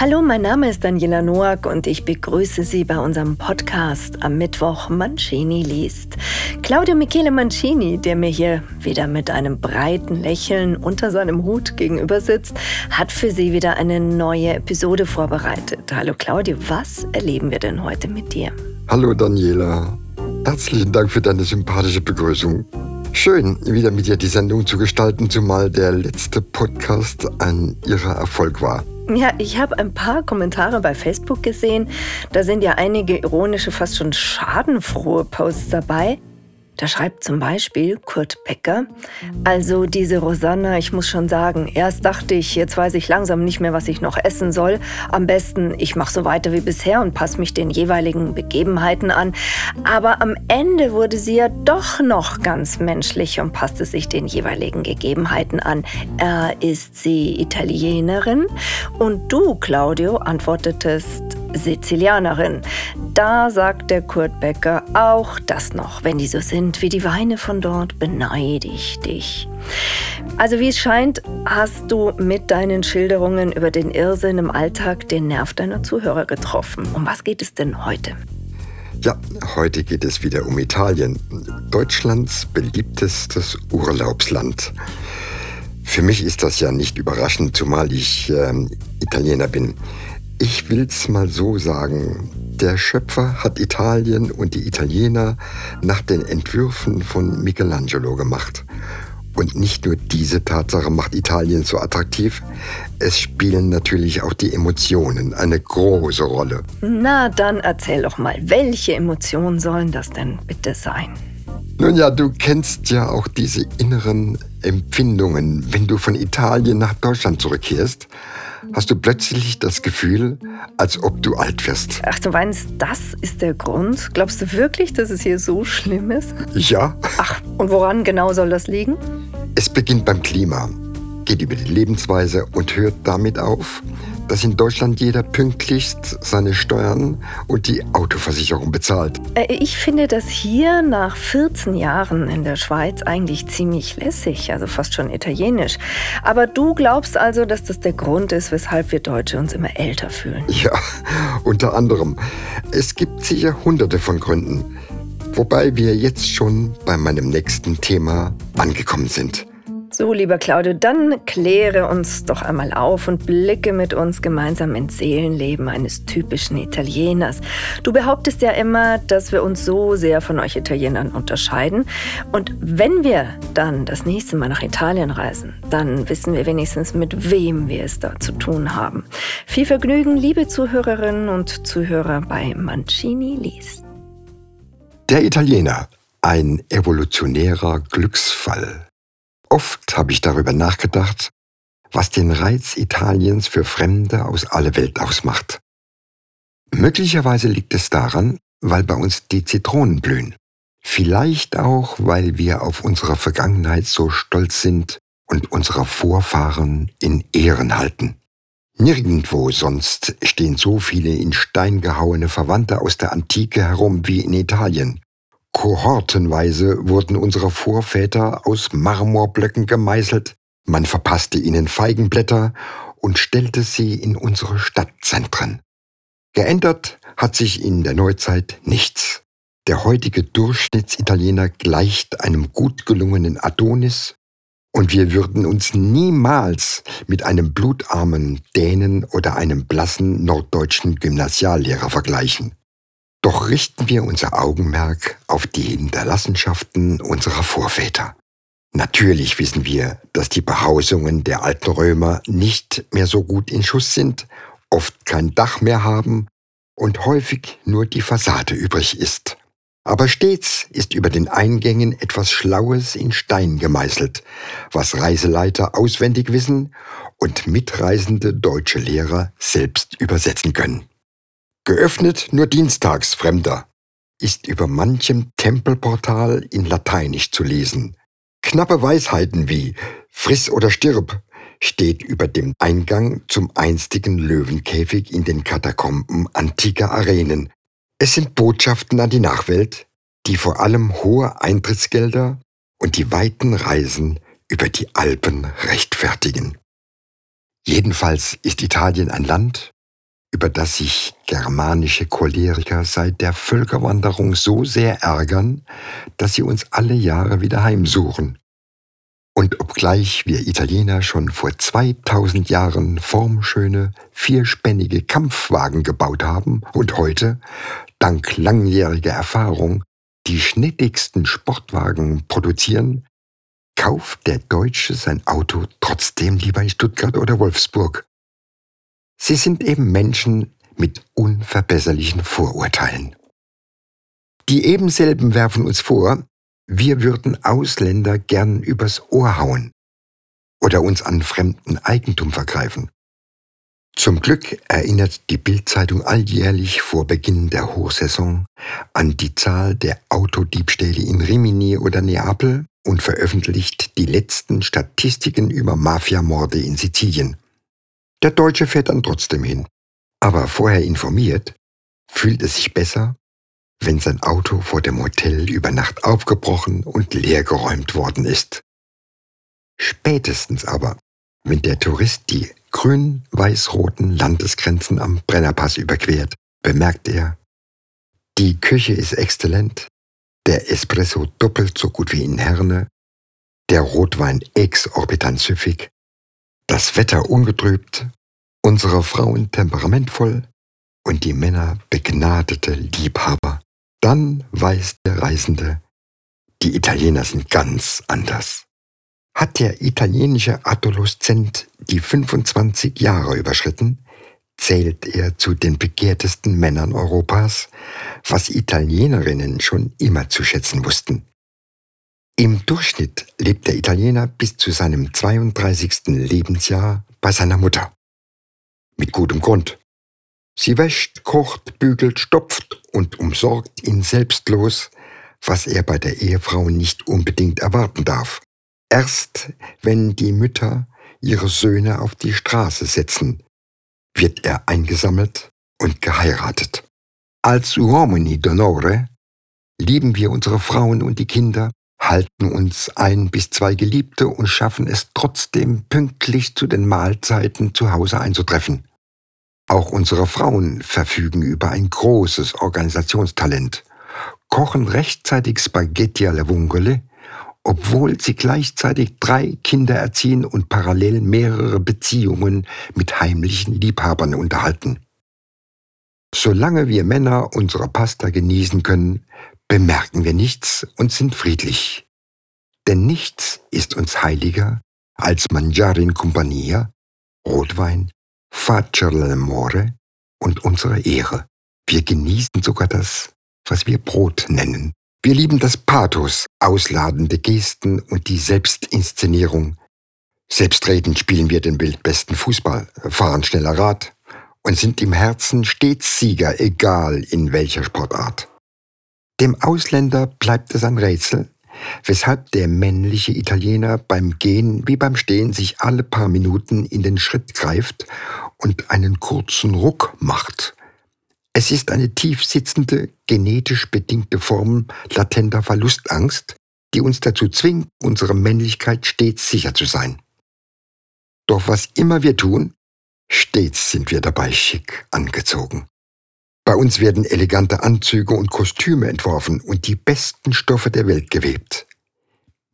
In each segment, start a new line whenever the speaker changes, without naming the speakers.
Hallo, mein Name ist Daniela Noack und ich begrüße Sie bei unserem Podcast am Mittwoch Mancini liest. Claudio Michele Mancini, der mir hier wieder mit einem breiten Lächeln unter seinem Hut gegenüber sitzt, hat für Sie wieder eine neue Episode vorbereitet. Hallo Claudio, was erleben wir denn heute mit dir?
Hallo Daniela, herzlichen Dank für deine sympathische Begrüßung. Schön, wieder mit dir die Sendung zu gestalten, zumal der letzte Podcast ein ihrer Erfolg war.
Ja, ich habe ein paar Kommentare bei Facebook gesehen. Da sind ja einige ironische, fast schon schadenfrohe Posts dabei. Da schreibt zum Beispiel Kurt Becker, also diese Rosanna, ich muss schon sagen, erst dachte ich, jetzt weiß ich langsam nicht mehr, was ich noch essen soll. Am besten, ich mache so weiter wie bisher und passe mich den jeweiligen Begebenheiten an. Aber am Ende wurde sie ja doch noch ganz menschlich und passte sich den jeweiligen Gegebenheiten an. Äh, ist sie Italienerin? Und du, Claudio, antwortetest, Sizilianerin. Da sagt der Kurt Becker auch das noch. Wenn die so sind wie die Weine von dort, beneide ich dich. Also wie es scheint, hast du mit deinen Schilderungen über den Irrsinn im Alltag den Nerv deiner Zuhörer getroffen. Um was geht es denn heute?
Ja, heute geht es wieder um Italien, Deutschlands beliebtestes Urlaubsland. Für mich ist das ja nicht überraschend, zumal ich äh, Italiener bin. Ich will's mal so sagen. Der Schöpfer hat Italien und die Italiener nach den Entwürfen von Michelangelo gemacht. Und nicht nur diese Tatsache macht Italien so attraktiv, es spielen natürlich auch die Emotionen eine große Rolle.
Na, dann erzähl doch mal, welche Emotionen sollen das denn bitte sein?
Nun ja, du kennst ja auch diese inneren Empfindungen, wenn du von Italien nach Deutschland zurückkehrst hast du plötzlich das Gefühl, als ob du alt wirst.
Ach, du meinst, das ist der Grund? Glaubst du wirklich, dass es hier so schlimm ist?
Ja.
Ach, und woran genau soll das liegen?
Es beginnt beim Klima, geht über die Lebensweise und hört damit auf, dass in Deutschland jeder pünktlichst seine Steuern und die Autoversicherung bezahlt.
Äh, ich finde das hier nach 14 Jahren in der Schweiz eigentlich ziemlich lässig, also fast schon italienisch. Aber du glaubst also, dass das der Grund ist, weshalb wir Deutsche uns immer älter fühlen?
Ja, unter anderem. Es gibt sicher hunderte von Gründen. Wobei wir jetzt schon bei meinem nächsten Thema angekommen sind.
So, lieber Claudio, dann kläre uns doch einmal auf und blicke mit uns gemeinsam ins Seelenleben eines typischen Italieners. Du behauptest ja immer, dass wir uns so sehr von euch Italienern unterscheiden. Und wenn wir dann das nächste Mal nach Italien reisen, dann wissen wir wenigstens, mit wem wir es da zu tun haben. Viel Vergnügen, liebe Zuhörerinnen und Zuhörer bei Mancini liest.
Der Italiener, ein evolutionärer Glücksfall. Oft habe ich darüber nachgedacht, was den Reiz Italiens für Fremde aus aller Welt ausmacht. Möglicherweise liegt es daran, weil bei uns die Zitronen blühen. Vielleicht auch, weil wir auf unsere Vergangenheit so stolz sind und unsere Vorfahren in Ehren halten. Nirgendwo sonst stehen so viele in Stein gehauene Verwandte aus der Antike herum wie in Italien. Kohortenweise wurden unsere Vorväter aus Marmorblöcken gemeißelt, man verpasste ihnen Feigenblätter und stellte sie in unsere Stadtzentren. Geändert hat sich in der Neuzeit nichts. Der heutige Durchschnittsitaliener gleicht einem gut gelungenen Adonis, und wir würden uns niemals mit einem blutarmen Dänen oder einem blassen norddeutschen Gymnasiallehrer vergleichen. Doch richten wir unser Augenmerk auf die Hinterlassenschaften unserer Vorväter. Natürlich wissen wir, dass die Behausungen der alten Römer nicht mehr so gut in Schuss sind, oft kein Dach mehr haben und häufig nur die Fassade übrig ist. Aber stets ist über den Eingängen etwas Schlaues in Stein gemeißelt, was Reiseleiter auswendig wissen und mitreisende deutsche Lehrer selbst übersetzen können. Geöffnet nur dienstags, Fremder, ist über manchem Tempelportal in Lateinisch zu lesen. Knappe Weisheiten wie Friss oder stirb steht über dem Eingang zum einstigen Löwenkäfig in den Katakomben antiker Arenen. Es sind Botschaften an die Nachwelt, die vor allem hohe Eintrittsgelder und die weiten Reisen über die Alpen rechtfertigen. Jedenfalls ist Italien ein Land, über das sich germanische Choleriker seit der Völkerwanderung so sehr ärgern, dass sie uns alle Jahre wieder heimsuchen. Und obgleich wir Italiener schon vor 2000 Jahren formschöne, vierspännige Kampfwagen gebaut haben und heute, dank langjähriger Erfahrung, die schnittigsten Sportwagen produzieren, kauft der Deutsche sein Auto trotzdem lieber in Stuttgart oder Wolfsburg. Sie sind eben Menschen mit unverbesserlichen Vorurteilen. Die ebenselben werfen uns vor, wir würden Ausländer gern übers Ohr hauen oder uns an fremden Eigentum vergreifen. Zum Glück erinnert die Bildzeitung alljährlich vor Beginn der Hochsaison an die Zahl der Autodiebstähle in Rimini oder Neapel und veröffentlicht die letzten Statistiken über Mafiamorde in Sizilien. Der Deutsche fährt dann trotzdem hin. Aber vorher informiert, fühlt es sich besser, wenn sein Auto vor dem Hotel über Nacht aufgebrochen und leergeräumt worden ist. Spätestens aber, wenn der Tourist die grün-weiß-roten Landesgrenzen am Brennerpass überquert, bemerkt er, die Küche ist exzellent, der Espresso doppelt so gut wie in Herne, der Rotwein exorbitant süffig, das Wetter ungetrübt, unsere Frauen temperamentvoll und die Männer begnadete Liebhaber. Dann weiß der Reisende, die Italiener sind ganz anders. Hat der italienische Adoleszent die 25 Jahre überschritten, zählt er zu den begehrtesten Männern Europas, was Italienerinnen schon immer zu schätzen wussten. Im Durchschnitt lebt der Italiener bis zu seinem 32. Lebensjahr bei seiner Mutter. Mit gutem Grund. Sie wäscht, kocht, bügelt, stopft und umsorgt ihn selbstlos, was er bei der Ehefrau nicht unbedingt erwarten darf. Erst wenn die Mütter ihre Söhne auf die Straße setzen, wird er eingesammelt und geheiratet. Als uomini d'onore lieben wir unsere Frauen und die Kinder halten uns ein bis zwei Geliebte und schaffen es trotzdem pünktlich zu den Mahlzeiten zu Hause einzutreffen. Auch unsere Frauen verfügen über ein großes Organisationstalent, kochen rechtzeitig Spaghetti alla Vongole, obwohl sie gleichzeitig drei Kinder erziehen und parallel mehrere Beziehungen mit heimlichen Liebhabern unterhalten. Solange wir Männer unsere Pasta genießen können, bemerken wir nichts und sind friedlich. Denn nichts ist uns heiliger als Mangiare in Compagnia, Rotwein, Faccia all'amore und unsere Ehre. Wir genießen sogar das, was wir Brot nennen. Wir lieben das Pathos, ausladende Gesten und die Selbstinszenierung. Selbstredend spielen wir den weltbesten Fußball, fahren schneller Rad und sind im Herzen stets Sieger, egal in welcher Sportart. Dem Ausländer bleibt es ein Rätsel, weshalb der männliche Italiener beim Gehen wie beim Stehen sich alle paar Minuten in den Schritt greift und einen kurzen Ruck macht. Es ist eine tief sitzende, genetisch bedingte Form latenter Verlustangst, die uns dazu zwingt, unserer Männlichkeit stets sicher zu sein. Doch was immer wir tun, stets sind wir dabei schick angezogen. Bei uns werden elegante Anzüge und Kostüme entworfen und die besten Stoffe der Welt gewebt.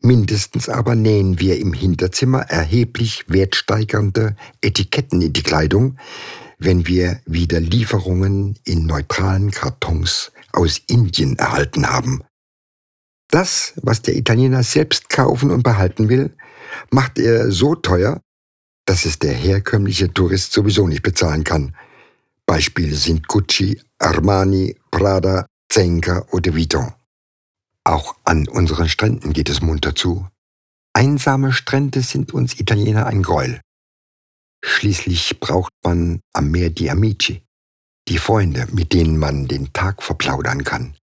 Mindestens aber nähen wir im Hinterzimmer erheblich wertsteigernde Etiketten in die Kleidung, wenn wir wieder Lieferungen in neutralen Kartons aus Indien erhalten haben. Das, was der Italiener selbst kaufen und behalten will, macht er so teuer, dass es der herkömmliche Tourist sowieso nicht bezahlen kann. Beispiele sind Gucci, Armani, Prada, Zenka oder Vuitton. Auch an unseren Stränden geht es munter zu. Einsame Strände sind uns Italiener ein Gräuel. Schließlich braucht man am Meer die Amici, die Freunde, mit denen man den Tag verplaudern kann.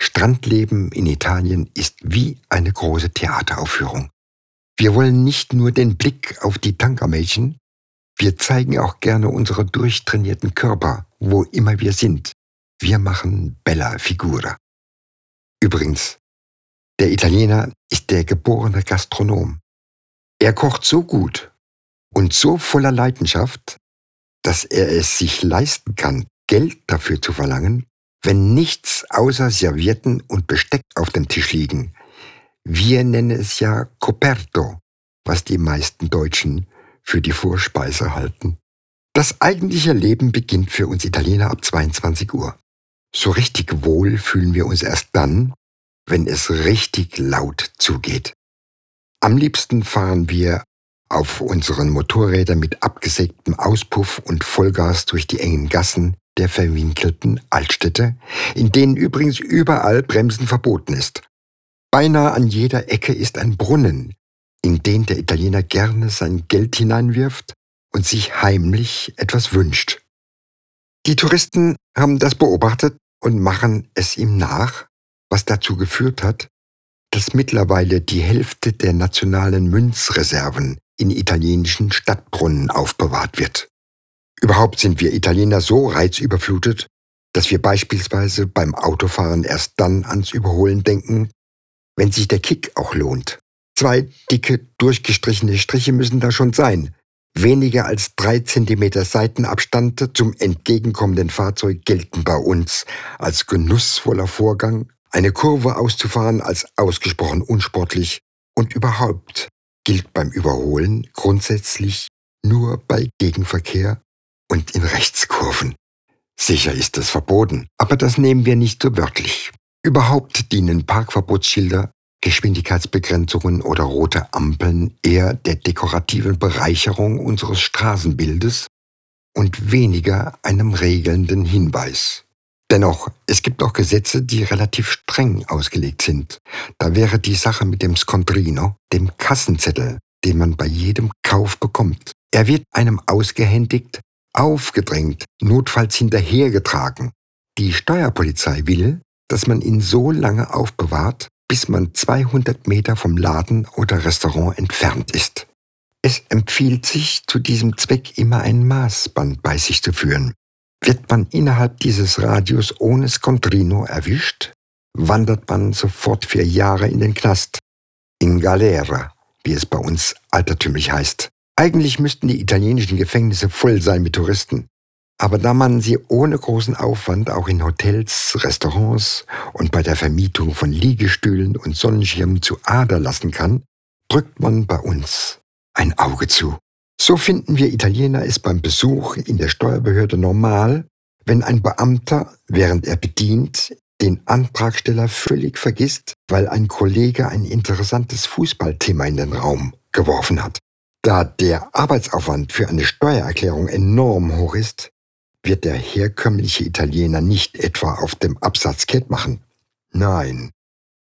Strandleben in Italien ist wie eine große Theateraufführung. Wir wollen nicht nur den Blick auf die Tankermädchen, wir zeigen auch gerne unsere durchtrainierten Körper, wo immer wir sind. Wir machen bella figura. Übrigens, der Italiener ist der geborene Gastronom. Er kocht so gut und so voller Leidenschaft, dass er es sich leisten kann, Geld dafür zu verlangen, wenn nichts außer Servietten und Besteck auf dem Tisch liegen. Wir nennen es ja Coperto, was die meisten Deutschen für die Vorspeise halten. Das eigentliche Leben beginnt für uns Italiener ab 22 Uhr. So richtig wohl fühlen wir uns erst dann, wenn es richtig laut zugeht. Am liebsten fahren wir auf unseren Motorrädern mit abgesägtem Auspuff und Vollgas durch die engen Gassen der verwinkelten Altstädte, in denen übrigens überall Bremsen verboten ist. Beinahe an jeder Ecke ist ein Brunnen, in den der Italiener gerne sein Geld hineinwirft und sich heimlich etwas wünscht. Die Touristen haben das beobachtet und machen es ihm nach, was dazu geführt hat, dass mittlerweile die Hälfte der nationalen Münzreserven in italienischen Stadtbrunnen aufbewahrt wird. Überhaupt sind wir Italiener so reizüberflutet, dass wir beispielsweise beim Autofahren erst dann ans Überholen denken, wenn sich der Kick auch lohnt. Zwei dicke, durchgestrichene Striche müssen da schon sein. Weniger als drei Zentimeter Seitenabstand zum entgegenkommenden Fahrzeug gelten bei uns als genussvoller Vorgang, eine Kurve auszufahren als ausgesprochen unsportlich und überhaupt gilt beim Überholen grundsätzlich nur bei Gegenverkehr und in Rechtskurven. Sicher ist es verboten, aber das nehmen wir nicht so wörtlich. Überhaupt dienen Parkverbotsschilder, Geschwindigkeitsbegrenzungen oder rote Ampeln eher der dekorativen Bereicherung unseres Straßenbildes und weniger einem regelnden Hinweis. Dennoch, es gibt auch Gesetze, die relativ streng ausgelegt sind. Da wäre die Sache mit dem Scontrino, dem Kassenzettel, den man bei jedem Kauf bekommt. Er wird einem ausgehändigt, aufgedrängt, notfalls hinterhergetragen. Die Steuerpolizei will, dass man ihn so lange aufbewahrt, bis man 200 Meter vom Laden oder Restaurant entfernt ist. Es empfiehlt sich, zu diesem Zweck immer ein Maßband bei sich zu führen. Wird man innerhalb dieses Radius ohne Scontrino erwischt, wandert man sofort vier Jahre in den Knast. In Galera, wie es bei uns altertümlich heißt. Eigentlich müssten die italienischen Gefängnisse voll sein mit Touristen. Aber da man sie ohne großen Aufwand auch in Hotels, Restaurants und bei der Vermietung von Liegestühlen und Sonnenschirmen zu Ader lassen kann, drückt man bei uns ein Auge zu. So finden wir Italiener es beim Besuch in der Steuerbehörde normal, wenn ein Beamter, während er bedient, den Antragsteller völlig vergisst, weil ein Kollege ein interessantes Fußballthema in den Raum geworfen hat. Da der Arbeitsaufwand für eine Steuererklärung enorm hoch ist, wird der herkömmliche Italiener nicht etwa auf dem Absatz kett machen. Nein,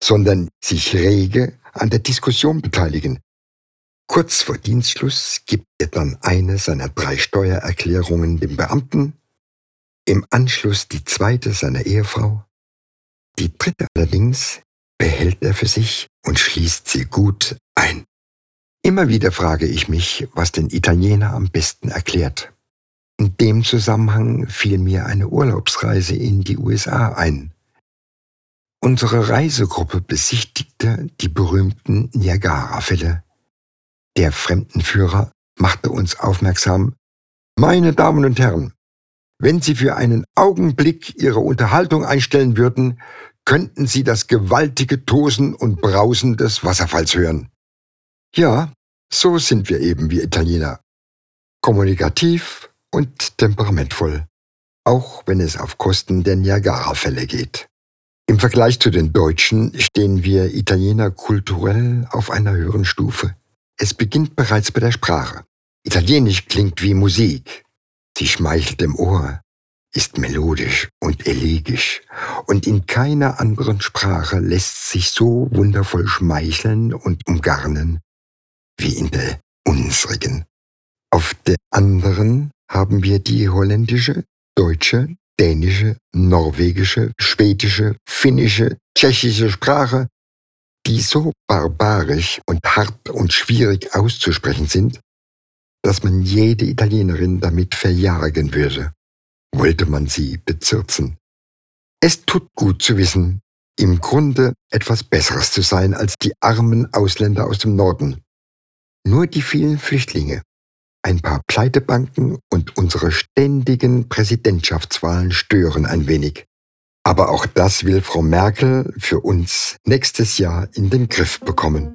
sondern sich rege an der Diskussion beteiligen, Kurz vor Dienstschluss gibt er dann eine seiner drei Steuererklärungen dem Beamten, im Anschluss die zweite seiner Ehefrau, die dritte allerdings behält er für sich und schließt sie gut ein. Immer wieder frage ich mich, was den Italiener am besten erklärt. In dem Zusammenhang fiel mir eine Urlaubsreise in die USA ein. Unsere Reisegruppe besichtigte die berühmten Niagara-Fälle der Fremdenführer machte uns aufmerksam, meine Damen und Herren, wenn Sie für einen Augenblick Ihre Unterhaltung einstellen würden, könnten Sie das gewaltige Tosen und Brausen des Wasserfalls hören. Ja, so sind wir eben wie Italiener. Kommunikativ und temperamentvoll, auch wenn es auf Kosten der Niagara-Fälle geht. Im Vergleich zu den Deutschen stehen wir Italiener kulturell auf einer höheren Stufe. Es beginnt bereits bei der Sprache. Italienisch klingt wie Musik. Sie schmeichelt im Ohr, ist melodisch und elegisch, und in keiner anderen Sprache lässt sich so wundervoll schmeicheln und umgarnen wie in der unsrigen. Auf der anderen haben wir die holländische, deutsche, dänische, norwegische, schwedische, finnische, tschechische Sprache die so barbarisch und hart und schwierig auszusprechen sind, dass man jede Italienerin damit verjagen würde, wollte man sie bezirzen. Es tut gut zu wissen, im Grunde etwas Besseres zu sein als die armen Ausländer aus dem Norden. Nur die vielen Flüchtlinge, Ein paar Pleitebanken und unsere ständigen Präsidentschaftswahlen stören ein wenig. Aber auch das will Frau Merkel für uns nächstes Jahr in den Griff bekommen.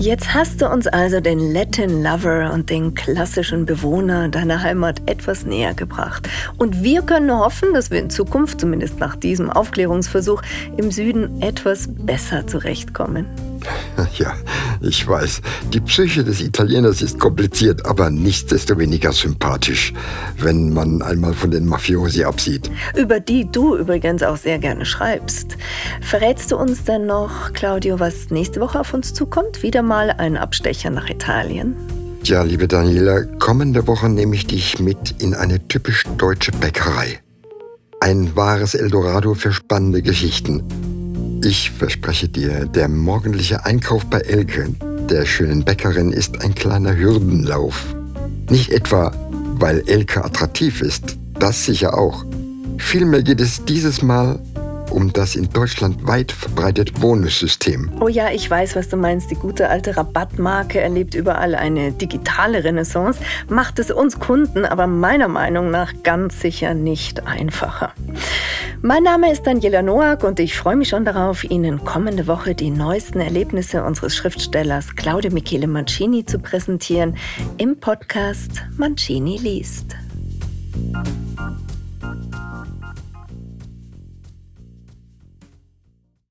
Jetzt hast du uns also den Latin Lover und den klassischen Bewohner deiner Heimat etwas näher gebracht. Und wir können hoffen, dass wir in Zukunft, zumindest nach diesem Aufklärungsversuch, im Süden etwas besser zurechtkommen.
Ja, ich weiß, die Psyche des Italieners ist kompliziert, aber nichtsdestoweniger sympathisch, wenn man einmal von den Mafiosi absieht.
Über die du übrigens auch sehr gerne schreibst. Verrätst du uns denn noch, Claudio, was nächste Woche auf uns zukommt? Wieder mal ein Abstecher nach Italien?
Ja, liebe Daniela, kommende Woche nehme ich dich mit in eine typisch deutsche Bäckerei. Ein wahres Eldorado für spannende Geschichten. Ich verspreche dir, der morgendliche Einkauf bei Elke, der schönen Bäckerin, ist ein kleiner Hürdenlauf. Nicht etwa, weil Elke attraktiv ist, das sicher auch. Vielmehr geht es dieses Mal um das in Deutschland weit verbreitete Bonussystem.
Oh ja, ich weiß, was du meinst. Die gute alte Rabattmarke erlebt überall eine digitale Renaissance, macht es uns Kunden aber meiner Meinung nach ganz sicher nicht einfacher. Mein Name ist Daniela Noack und ich freue mich schon darauf, Ihnen kommende Woche die neuesten Erlebnisse unseres Schriftstellers Claudio Michele Mancini zu präsentieren im Podcast Mancini liest.